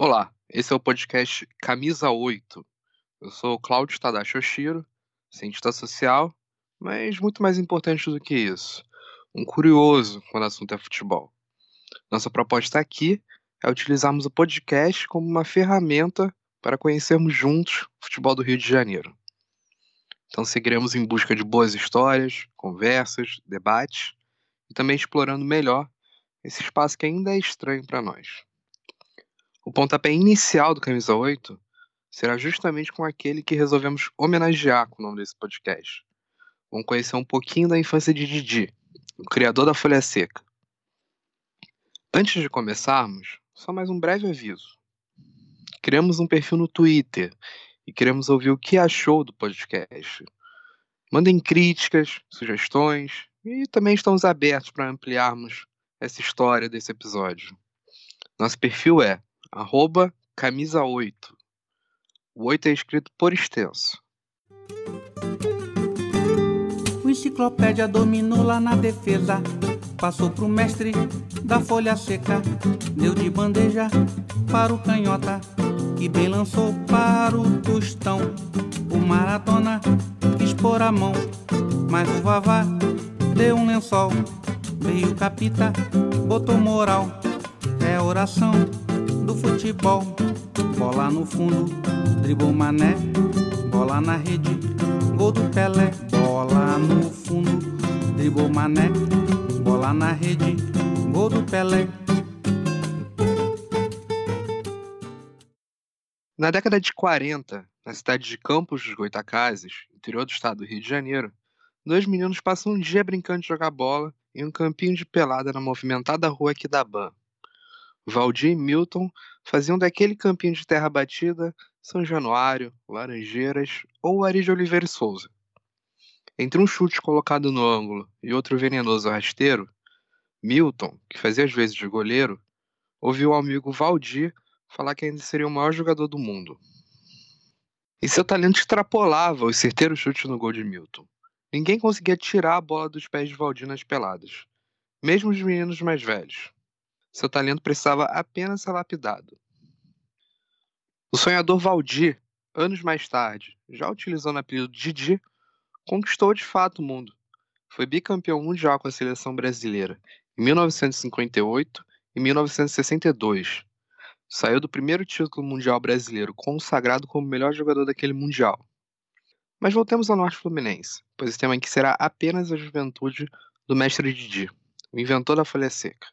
Olá, esse é o podcast Camisa 8. Eu sou Cláudio Tadashi Oshiro, cientista social, mas muito mais importante do que isso, um curioso quando o assunto é futebol. Nossa proposta aqui é utilizarmos o podcast como uma ferramenta para conhecermos juntos o futebol do Rio de Janeiro. Então seguiremos em busca de boas histórias, conversas, debates e também explorando melhor esse espaço que ainda é estranho para nós. O pontapé inicial do Camisa 8 será justamente com aquele que resolvemos homenagear com o nome desse podcast. Vamos conhecer um pouquinho da infância de Didi, o criador da Folha Seca. Antes de começarmos, só mais um breve aviso. Criamos um perfil no Twitter e queremos ouvir o que achou do podcast. Mandem críticas, sugestões e também estamos abertos para ampliarmos essa história desse episódio. Nosso perfil é arroba camisa 8. O 8 é escrito por extenso. O enciclopédia dominou lá na defesa. Passou pro mestre da folha seca. Deu de bandeja para o canhota. Que bem lançou para o tostão. O maratona quis pôr a mão. Mas o vavá deu um lençol. Veio capita, botou moral. É oração do futebol. Bola no fundo, dribou mané, bola na rede, gol do Pelé. Bola no fundo, dribou mané, bola na rede, gol do Pelé. Na década de 40, na cidade de Campos dos Goitacazes, interior do estado do Rio de Janeiro, dois meninos passam um dia brincando de jogar bola em um campinho de pelada na movimentada rua Ban. Valdir e Milton faziam daquele campinho de terra batida São Januário, Laranjeiras ou Ari de Oliveira e Souza. Entre um chute colocado no ângulo e outro venenoso rasteiro, Milton, que fazia as vezes de goleiro, ouviu o amigo Valdir falar que ainda seria o maior jogador do mundo. E seu talento extrapolava os certeiros chutes no gol de Milton. Ninguém conseguia tirar a bola dos pés de Valdir nas peladas, mesmo os meninos mais velhos. Seu talento precisava apenas ser lapidado. O sonhador Valdir, anos mais tarde, já utilizando o apelido Didi, conquistou de fato o mundo. Foi bicampeão mundial com a seleção brasileira em 1958 e 1962. Saiu do primeiro título mundial brasileiro consagrado como melhor jogador daquele mundial. Mas voltemos ao Norte Fluminense, pois esse tema aqui será apenas a juventude do mestre Didi, o inventor da folha seca.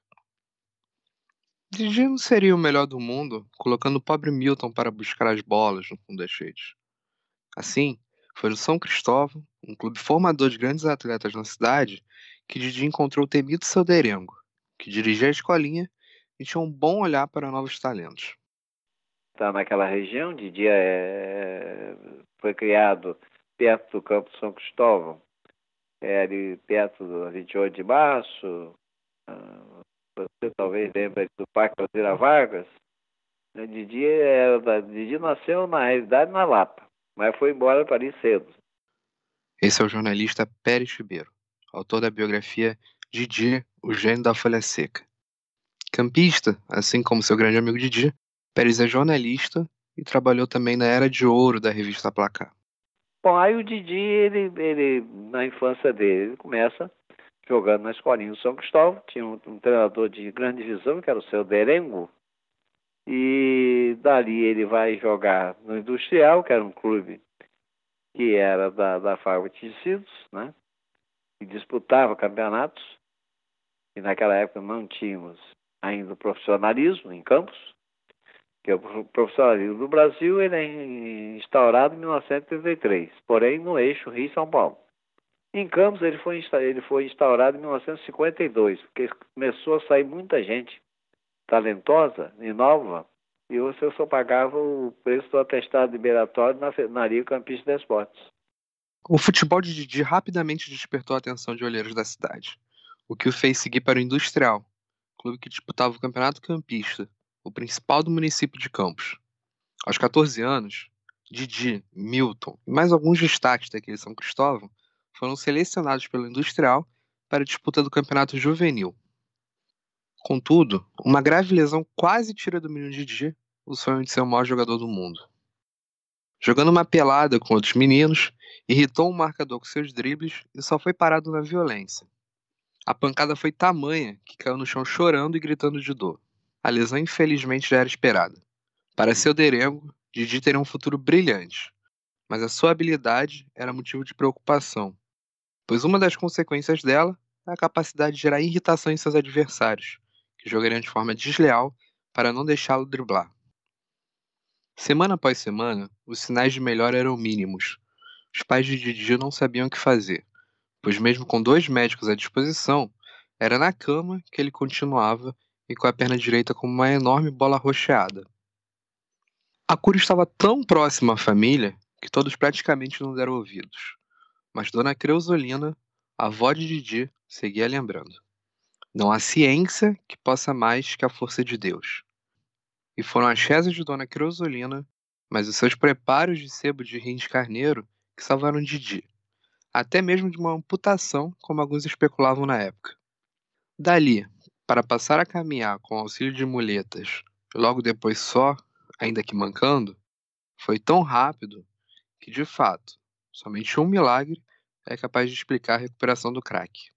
Didi não seria o melhor do mundo colocando o pobre Milton para buscar as bolas no fundo das redes. Assim, foi no São Cristóvão, um clube formador de grandes atletas na cidade, que Didi encontrou o temido seu Derengo, que dirigia a escolinha e tinha um bom olhar para novos talentos. Está naquela região, Didi é... foi criado perto do campo São Cristóvão, é ali perto do 28 de março, ah, você talvez lembre do Parque Alzira Vargas. Né, Didi, era, Didi nasceu, na realidade, na Lapa, mas foi embora para ali cedo. Esse é o jornalista Pérez Ribeiro, autor da biografia Didi, o gênio da folha seca. Campista, assim como seu grande amigo Didi, Pérez é jornalista e trabalhou também na Era de Ouro da revista Placar. Bom, aí o Didi, ele, ele, na infância dele, ele começa jogando na escolinha do São Cristóvão. Tinha um, um, treinador de grande divisão, que era o seu Derengo. E dali ele vai jogar no Industrial, que era um clube que era da, da fábrica de tecidos, né? E disputava campeonatos. E naquela época não tínhamos ainda o profissionalismo em campos, que é o profissionalismo do Brasil ele é instaurado em 1933, porém no eixo Rio-São Paulo. Em Campos ele foi, ele foi instaurado em 1952, porque começou a sair muita gente talentosa e nova, e você só pagava o preço do atestado liberatório na, na Campista de Esportes. O futebol de Didi rapidamente despertou a atenção de olheiros da cidade, o que o fez seguir para o Industrial, clube que disputava o Campeonato Campista, o principal do município de Campos. Aos 14 anos, Didi, Milton e mais alguns destaques daquele São Cristóvão foram selecionados pelo Industrial para a disputa do campeonato juvenil. Contudo, uma grave lesão quase tira do menino Didi o sonho de ser o maior jogador do mundo. Jogando uma pelada com outros meninos, irritou um marcador com seus dribles e só foi parado na violência. A pancada foi tamanha que caiu no chão chorando e gritando de dor. A lesão infelizmente já era esperada. Para seu derengo, Didi teria um futuro brilhante, mas a sua habilidade era motivo de preocupação, pois uma das consequências dela é a capacidade de gerar irritação em seus adversários, que jogariam de forma desleal para não deixá-lo driblar. Semana após semana, os sinais de melhora eram mínimos. Os pais de Didi não sabiam o que fazer, pois mesmo com dois médicos à disposição, era na cama que ele continuava e com a perna direita como uma enorme bola rocheada. A cura estava tão próxima à família que todos praticamente não deram ouvidos. Mas Dona Creusolina, avó de Didi, seguia lembrando. Não há ciência que possa mais que a força de Deus. E foram as rezas de Dona Creusolina, mas os seus preparos de sebo de rins carneiro que salvaram Didi, até mesmo de uma amputação, como alguns especulavam na época. Dali, para passar a caminhar com auxílio de muletas, logo depois só, ainda que mancando, foi tão rápido que, de fato, somente um milagre é capaz de explicar a recuperação do craque.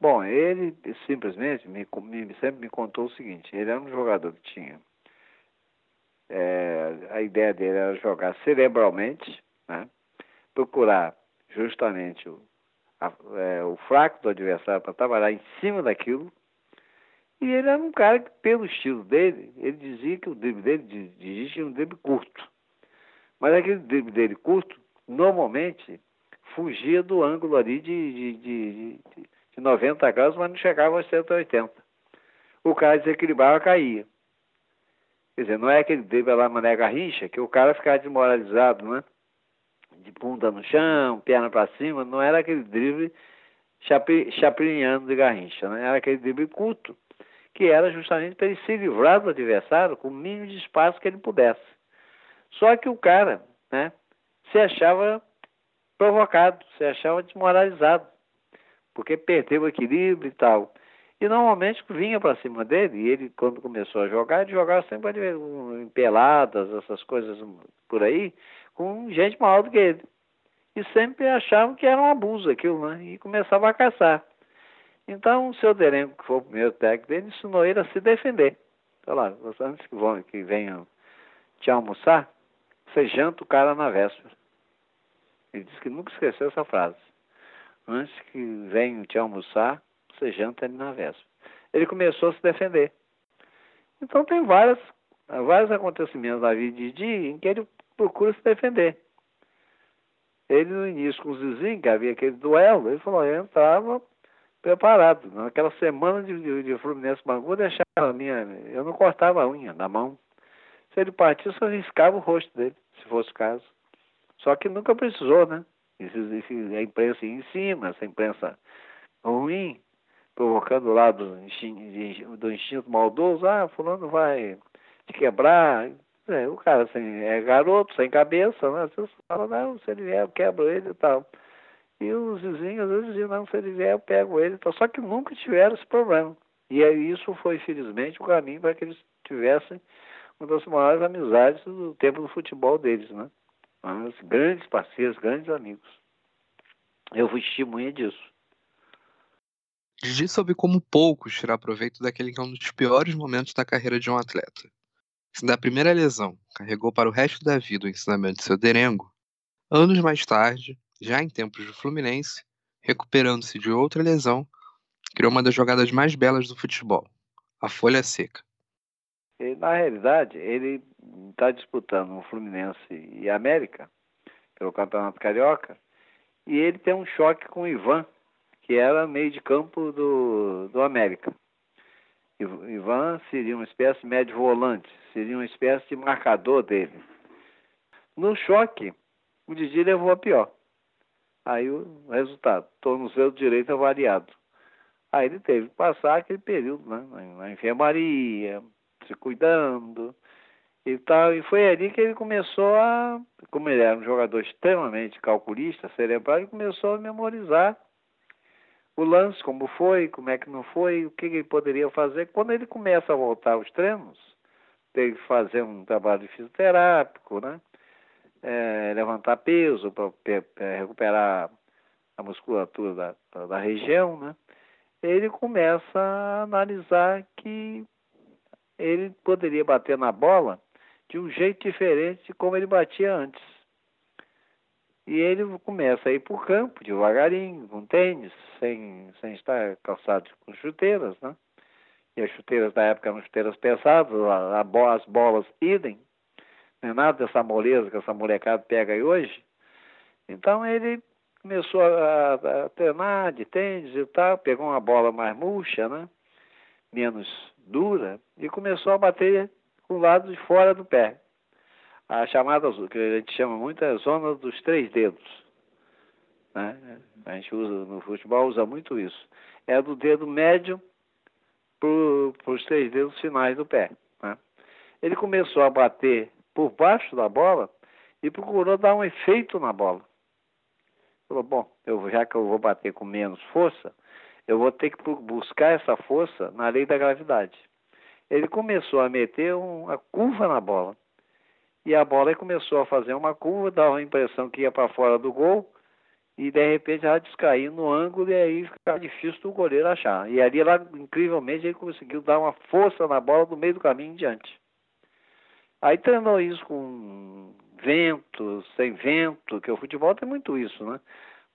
Bom, ele simplesmente me, me, sempre me contou o seguinte: ele era um jogador que tinha. É, a ideia dele era jogar cerebralmente, né? procurar justamente o, a, é, o fraco do adversário para trabalhar em cima daquilo. E ele era um cara que, pelo estilo dele, ele dizia que o drible dele dizia um drible curto. Mas aquele drible dele curto, normalmente, fugia do ângulo ali de, de, de, de 90 graus, mas não chegava a 180. O cara desequilibrava, caía. Quer dizer, não é aquele drible lá, mané garrincha, que o cara ficava desmoralizado, né? de bunda no chão, perna para cima, não era aquele drible chaprinhando de garrincha, né? era aquele drible curto, que era justamente para ele se livrar do adversário com o mínimo de espaço que ele pudesse. Só que o cara né, se achava provocado, se achava desmoralizado, porque perdeu o equilíbrio e tal. E normalmente vinha para cima dele, e ele, quando começou a jogar, ele jogava sempre em peladas, essas coisas por aí, com gente maior do que ele. E sempre achavam que era um abuso aquilo, né? E começava a caçar. Então, o seu Derengo, que foi o primeiro técnico dele, ensinou ele a se defender. Olha lá, antes que, vão, que venham te almoçar, você janta o cara na véspera. Ele disse que nunca esqueceu essa frase. Antes que venham te almoçar, você janta ele na véspera. Ele começou a se defender. Então tem várias, vários acontecimentos na vida de Didi em que ele procura se defender. Ele, no início, com o Zizinho, que havia aquele duelo, ele falou, eu entrava preparado. Naquela semana de, de, de Fluminense Bangu, deixava a minha. Eu não cortava a unha da mão. Se ele partisse, eu riscava o rosto dele, se fosse o caso. Só que nunca precisou, né? A imprensa em cima, essa imprensa ruim, provocando lá do instinto, do instinto maldoso, ah, fulano vai te quebrar, é, o cara assim, é garoto, sem cabeça, né? Você fala, não, se ele vier, eu quebro ele e tal. E os vizinhos vezes diziam, não, se ele vier, eu pego ele e tal. Só que nunca tiveram esse problema. E isso foi, felizmente, o caminho para que eles tivessem uma das maiores amizades do tempo do futebol deles, né? Mas grandes parceiros, grandes amigos. Eu fui testemunha disso. Didi soube como poucos tirar proveito daquele que é um dos piores momentos da carreira de um atleta. Se da primeira lesão carregou para o resto da vida o ensinamento de seu derengo, anos mais tarde, já em tempos do Fluminense, recuperando-se de outra lesão, criou uma das jogadas mais belas do futebol, a folha seca. Na realidade, ele está disputando o Fluminense e América pelo Campeonato Carioca e ele tem um choque com o Ivan, que era meio de campo do, do América. Ivan seria uma espécie de médio volante, seria uma espécie de marcador dele. No choque, o Didi levou a pior. Aí o resultado, tornozelo direito avariado. Aí ele teve que passar aquele período né, na enfermaria, se cuidando e tal. E foi ali que ele começou a, como ele era um jogador extremamente calculista, cerebral, ele começou a memorizar o lance, como foi, como é que não foi, o que ele poderia fazer. Quando ele começa a voltar aos treinos, teve que fazer um trabalho fisioterápico, né? É, levantar peso para recuperar a musculatura da, da região, né? Ele começa a analisar que ele poderia bater na bola de um jeito diferente de como ele batia antes. E ele começa a ir para o campo devagarinho, com tênis, sem, sem estar calçado com chuteiras, né? E as chuteiras da época eram chuteiras pesadas, a, a, as bolas idem, não é nada dessa moleza que essa molecada pega aí hoje. Então ele começou a, a, a treinar de tênis e tal, pegou uma bola mais murcha, né? Menos dura, e começou a bater com o lado de fora do pé. A chamada, que a gente chama muito, é zona dos três dedos. Né? A gente usa, no futebol usa muito isso. É do dedo médio para os três dedos finais do pé. Né? Ele começou a bater por baixo da bola e procurou dar um efeito na bola. Falou, bom, eu, já que eu vou bater com menos força, eu vou ter que buscar essa força na lei da gravidade. Ele começou a meter uma curva na bola. E a bola começou a fazer uma curva, dava a impressão que ia para fora do gol, e de repente ela descair no ângulo e aí ficava difícil do goleiro achar. E ali, lá, incrivelmente, ele conseguiu dar uma força na bola do meio do caminho em diante. Aí treinou isso com vento, sem vento, que o futebol tem muito isso, né?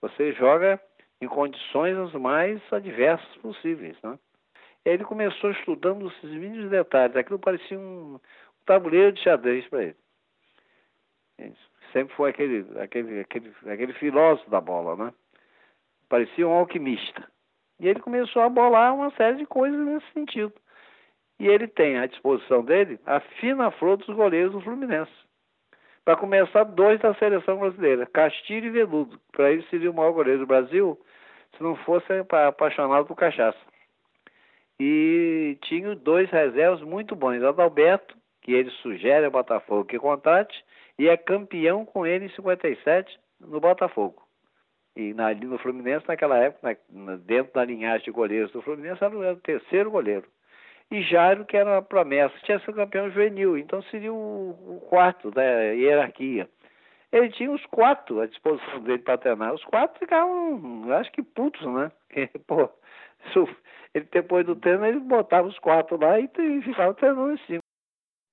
Você joga em condições as mais adversas possíveis, né? Ele começou estudando esses mínimos detalhes. Aquilo parecia um tabuleiro de xadrez para ele. Sempre foi aquele, aquele, aquele, aquele filósofo da bola, né? Parecia um alquimista. E ele começou a bolar uma série de coisas nesse sentido. E ele tem à disposição dele a fina flor dos goleiros do Fluminense. Para começar, dois da seleção brasileira, Castilho e Veludo. Para ele seria o maior goleiro do Brasil se não fosse apaixonado por cachaça. E tinha dois reservas muito bons, Adalberto, que ele sugere ao Botafogo que contrate, e é campeão com ele em 57 no Botafogo. E na, no Fluminense, naquela época, na, dentro da linhagem de goleiros do Fluminense, era o terceiro goleiro. E Jairo, que era uma promessa, tinha sido campeão juvenil, então seria o, quarto da hierarquia. Ele tinha os quatro à disposição dele para treinar. Os quatro ficavam, acho que putos, né? Porque, pô, ele depois do treino, ele botava os quatro lá e, e ficava treinando cima.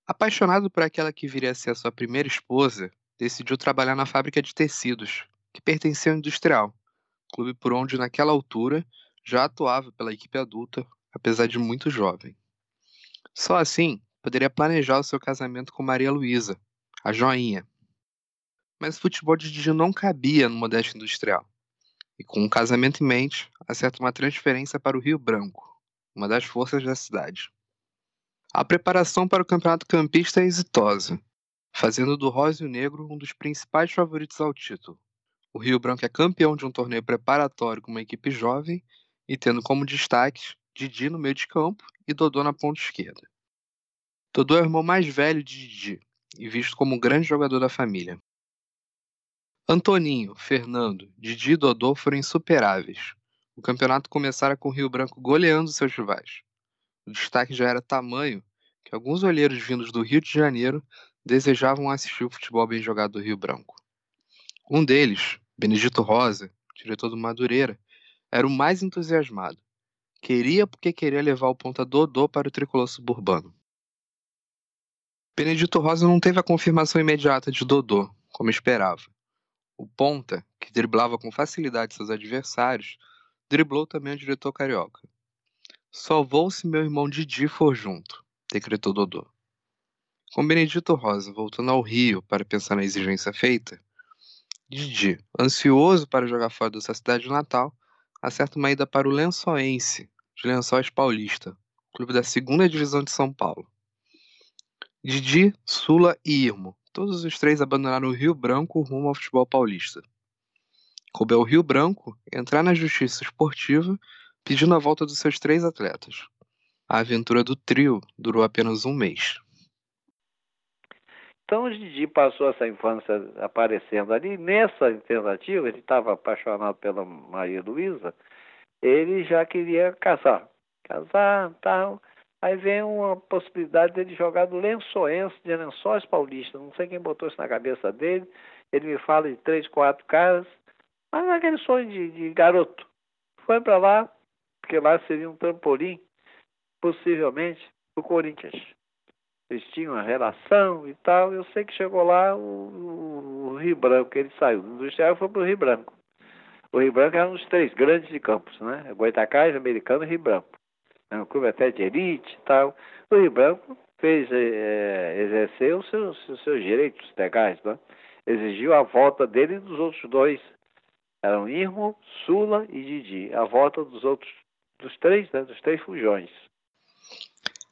Apaixonado por aquela que viria a ser a sua primeira esposa, decidiu trabalhar na fábrica de tecidos, que pertencia ao Industrial, clube por onde, naquela altura, já atuava pela equipe adulta, apesar de muito jovem. Só assim poderia planejar o seu casamento com Maria Luísa, a joinha, mas o futebol de Didi não cabia no Modesto Industrial. E com um casamento em mente, acerta uma transferência para o Rio Branco, uma das forças da cidade. A preparação para o campeonato campista é exitosa, fazendo do Rosa e o Negro um dos principais favoritos ao título. O Rio Branco é campeão de um torneio preparatório com uma equipe jovem e tendo como destaques Didi no meio de campo e Dodô na ponta esquerda. Dodô é o irmão mais velho de Didi e visto como um grande jogador da família. Antoninho, Fernando, Didi e Dodô foram insuperáveis. O campeonato começara com o Rio Branco goleando seus rivais. O destaque já era tamanho que alguns olheiros vindos do Rio de Janeiro desejavam assistir o futebol bem jogado do Rio Branco. Um deles, Benedito Rosa, diretor do Madureira, era o mais entusiasmado. Queria porque queria levar o ponta Dodô para o tricolor suburbano. Benedito Rosa não teve a confirmação imediata de Dodô, como esperava. O ponta, que driblava com facilidade seus adversários, driblou também o diretor carioca. Só vou se meu irmão Didi for junto, decretou Dodô. Com Benedito Rosa voltando ao Rio para pensar na exigência feita, Didi, ansioso para jogar fora da sua cidade natal, acerta uma ida para o Lençoense, de Lençóis Paulista, clube da segunda divisão de São Paulo. Didi, Sula e Irmo Todos os três abandonaram o Rio Branco rumo ao futebol paulista. Coube ao Rio Branco entrar na justiça esportiva pedindo a volta dos seus três atletas. A aventura do trio durou apenas um mês. Então o Didi passou essa infância aparecendo ali. Nessa tentativa, ele estava apaixonado pela Maria Luísa, ele já queria casar. Casar, tal. Aí vem uma possibilidade dele jogar no Lençoense, de Lençóis Paulista. Não sei quem botou isso na cabeça dele. Ele me fala de três, quatro caras. Mas aquele sonho de, de garoto. Foi para lá, porque lá seria um trampolim, possivelmente, para o Corinthians. Eles tinham uma relação e tal. Eu sei que chegou lá o, o, o Rio Branco, ele saiu. Do Industrial foi para o Rio Branco. O Rio Branco era um dos três grandes de campos, né? Goitacás, Americano e Rio Branco. É um clube até de elite e tal. O Rio Branco fez é, exercer os seus, os seus direitos legais, né? Exigiu a volta dele e dos outros dois. Eram Irmo, Sula e Didi. A volta dos outros, dos três, né? Dos três fujões.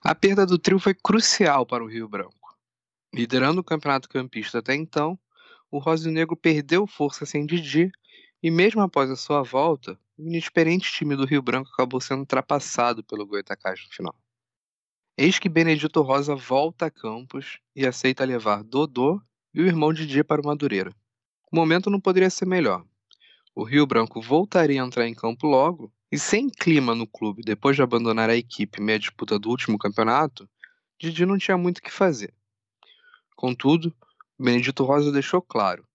A perda do trio foi crucial para o Rio Branco. Liderando o campeonato campista até então, o Rosa Negro perdeu força sem Didi e mesmo após a sua volta, o inexperiente time do Rio Branco acabou sendo ultrapassado pelo Goitacás no final. Eis que Benedito Rosa volta a Campos e aceita levar Dodô e o irmão Didier para o Madureira. O momento não poderia ser melhor. O Rio Branco voltaria a entrar em campo logo e sem clima no clube depois de abandonar a equipe meia disputa do último campeonato, Didi não tinha muito o que fazer. Contudo, Benedito Rosa deixou claro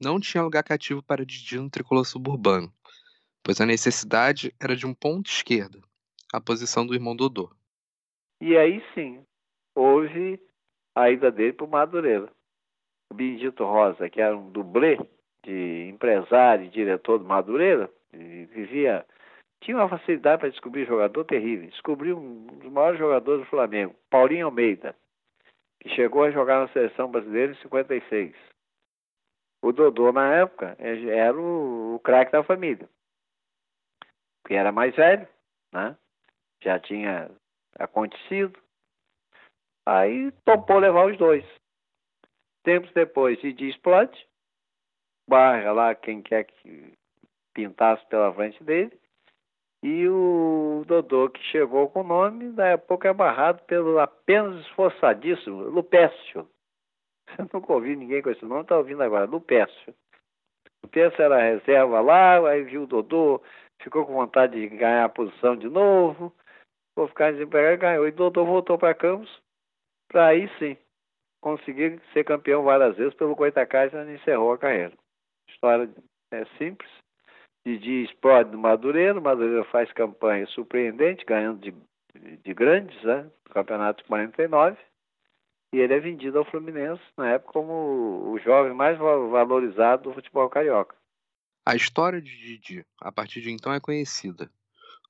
não tinha lugar cativo para Didi no tricolor suburbano, pois a necessidade era de um ponto esquerda, a posição do irmão Dodô. E aí sim, houve a ida dele para o Madureira. O Benedito Rosa, que era um dublê de empresário e diretor do Madureira, vivia tinha uma facilidade para descobrir jogador terrível. Descobriu um dos maiores jogadores do Flamengo, Paulinho Almeida, que chegou a jogar na seleção brasileira em 56. O Dodô, na época, é, era o, o craque da família. Porque era mais velho, né? Já tinha acontecido. Aí topou levar os dois. Tempos depois, Didi explode. Barra lá quem quer que pintasse pela frente dele. E o Dodô, que chegou com o nome, daí a pouco é barrado pelo apenas esforçadíssimo Lupécio. Você nunca ouviu ninguém com esse nome, está ouvindo agora, do Pécio. O Pécio era reserva lá, aí viu o Dodô, ficou com vontade de ganhar a posição de novo, vou ficar desempregado e ganhou. E Dodô voltou para Campos, para aí sim conseguir ser campeão várias vezes pelo Goitacás e encerrou a carreira. História é simples. Didi explode no Madureira, o Madureira faz campanha surpreendente, ganhando de, de grandes, né? Campeonato 49 e ele é vendido ao Fluminense na época como o jovem mais valorizado do futebol carioca. A história de Didi, a partir de então, é conhecida.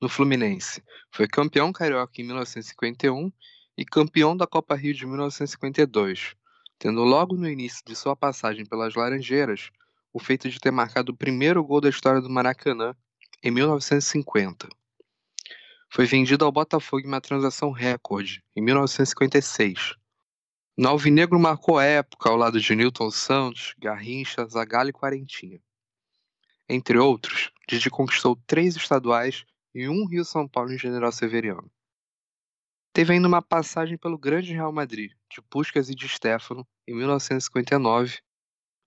No Fluminense, foi campeão carioca em 1951 e campeão da Copa Rio de 1952, tendo logo no início de sua passagem pelas Laranjeiras o feito de ter marcado o primeiro gol da história do Maracanã em 1950. Foi vendido ao Botafogo em uma transação recorde em 1956 no Alvinegro marcou época ao lado de Newton Santos, Garrincha, Zagallo e Quarentinha. Entre outros, Didi conquistou três estaduais e um Rio-São Paulo em General Severiano. Teve ainda uma passagem pelo grande Real Madrid, de Puskas e de Stefano, em 1959,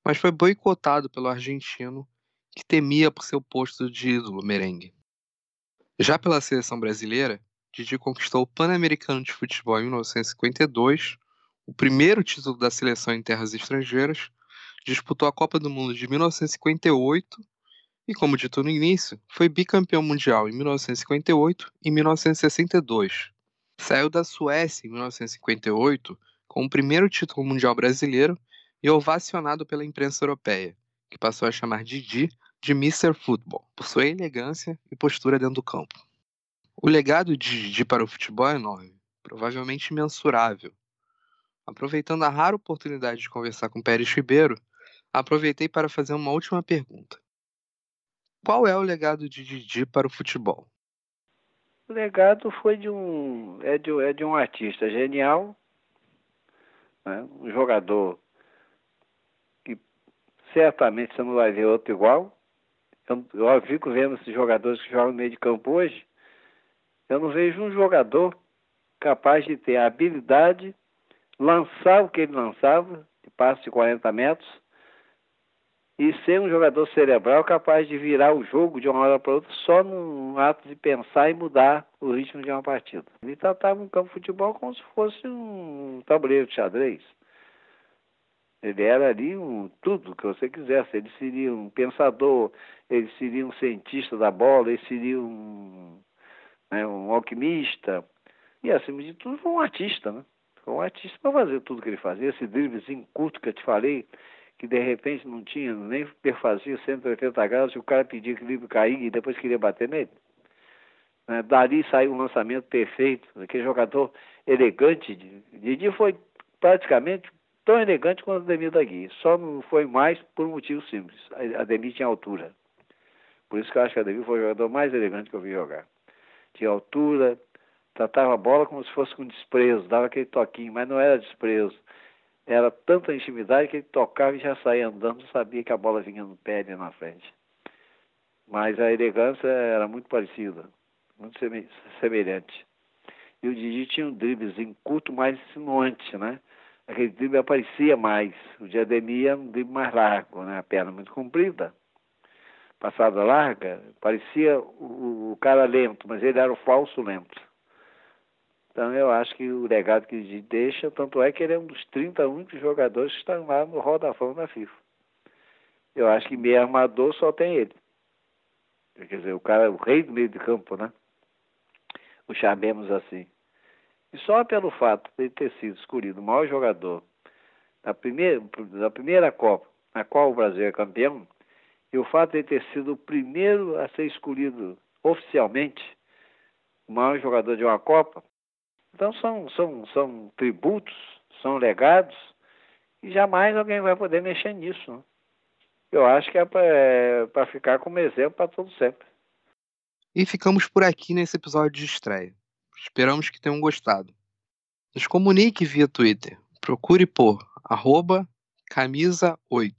mas foi boicotado pelo argentino, que temia por seu posto de ídolo merengue. Já pela seleção brasileira, Didi conquistou o Pan-Americano de Futebol em 1952, o primeiro título da seleção em terras estrangeiras, disputou a Copa do Mundo de 1958 e, como dito no início, foi bicampeão mundial em 1958 e 1962. Saiu da Suécia em 1958 com o primeiro título mundial brasileiro e ovacionado pela imprensa europeia, que passou a chamar Didi de Mr. Football, por sua elegância e postura dentro do campo. O legado de Didi para o futebol é enorme, provavelmente imensurável, Aproveitando a rara oportunidade de conversar com Pérez Ribeiro, aproveitei para fazer uma última pergunta. Qual é o legado de Didi para o futebol? O legado foi de um é de, é de um artista genial, né? um jogador certamente você não vai ver outro igual. Eu, eu fico vendo esses jogadores que jogam no meio de campo hoje. Eu não vejo um jogador capaz de ter a habilidade lançar o que ele lançava, de passe de 40 metros, e ser um jogador cerebral capaz de virar o jogo de uma hora para outra só num ato de pensar e mudar o ritmo de uma partida. Ele tratava um campo de futebol como se fosse um tabuleiro de xadrez. Ele era ali um, tudo que você quisesse. Ele seria um pensador, ele seria um cientista da bola, ele seria um, né, um alquimista. E, acima de tudo, foi um artista, né? Foi um artista para fazer tudo que ele fazia. Esse driblezinho curto que eu te falei, que de repente não tinha, nem perfazia 180 graus, e o cara pedia que o livro cair e depois queria bater nele. Né? Dali saiu um lançamento perfeito, aquele jogador elegante. Didi foi praticamente tão elegante quanto Ademir da Guia, só não foi mais por um motivo simples. Ademir tinha altura. Por isso que eu acho que Ademir foi o jogador mais elegante que eu vi jogar. Tinha altura, tratava a bola como se fosse com desprezo, dava aquele toquinho, mas não era desprezo era tanta intimidade que ele tocava e já saía andando, sabia que a bola vinha no pé ali na frente. Mas a elegância era muito parecida, muito semelhante. E o Didi tinha um driblezinho curto, mais insinuante, né? Aquele drible aparecia mais. O de era um drible mais largo, né? A perna muito comprida, passada larga, parecia o, o cara lento, mas ele era o falso lento. Então eu acho que o legado que ele deixa, tanto é que ele é um dos 30 únicos jogadores que estão lá no Fama da FIFA. Eu acho que meio armador só tem ele. Quer dizer, o cara, o rei do meio de campo, né? O chamemos assim. E só pelo fato de ter sido escolhido o maior jogador da primeira, da primeira Copa, na qual o Brasil é campeão, e o fato de ter sido o primeiro a ser escolhido oficialmente o maior jogador de uma Copa, então são, são, são tributos, são legados, e jamais alguém vai poder mexer nisso. Né? Eu acho que é para é, ficar como exemplo para todo sempre. E ficamos por aqui nesse episódio de estreia. Esperamos que tenham gostado. Nos comunique via Twitter. Procure por arroba camisa8.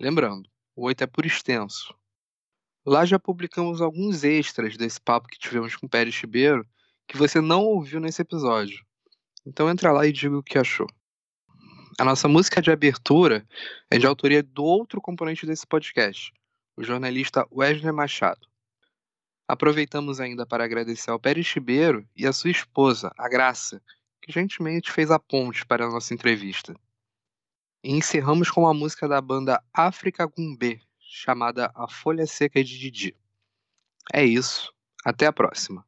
Lembrando, o 8 é por extenso. Lá já publicamos alguns extras desse papo que tivemos com o Pérez Ribeiro que você não ouviu nesse episódio. Então entra lá e diga o que achou. A nossa música de abertura é de autoria do outro componente desse podcast, o jornalista Wesley Machado. Aproveitamos ainda para agradecer ao Pérez Ribeiro e a sua esposa, a Graça, que gentilmente fez a ponte para a nossa entrevista. E encerramos com a música da banda África Gumbê, chamada A Folha Seca de Didi. É isso, até a próxima.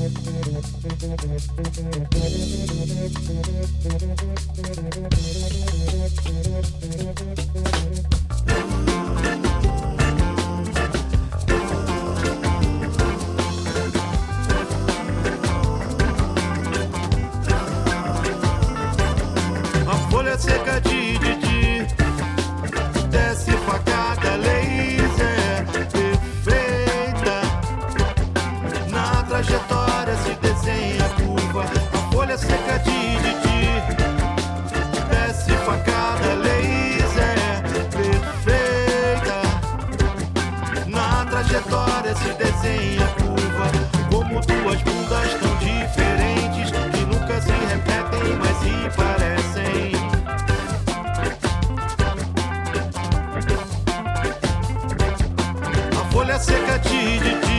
thank you seca de desce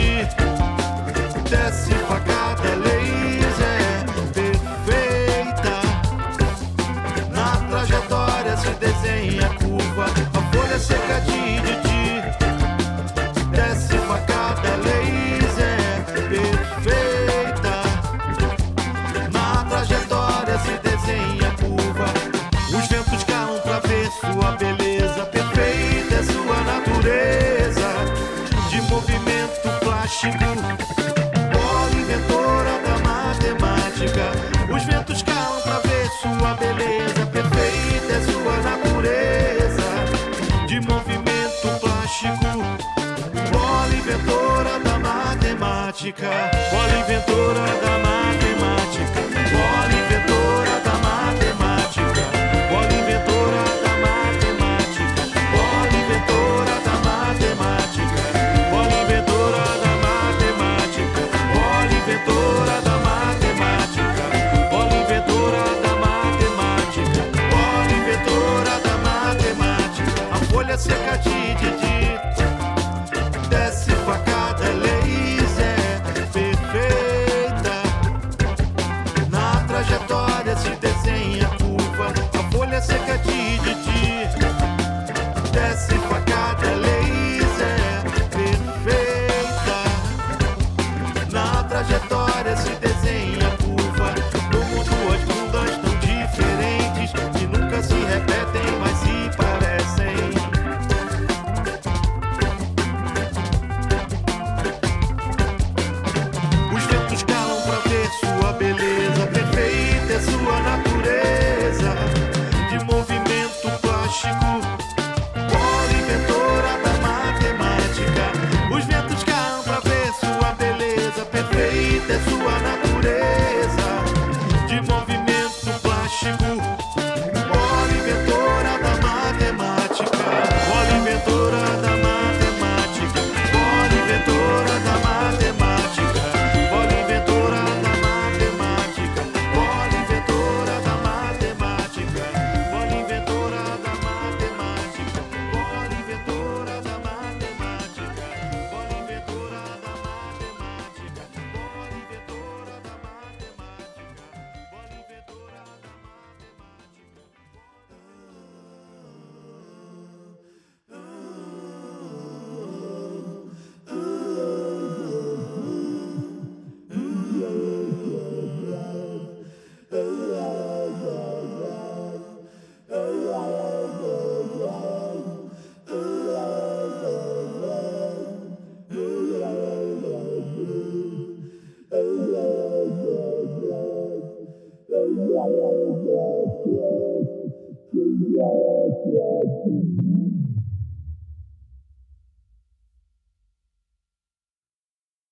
matemática, bola inventora da matemática,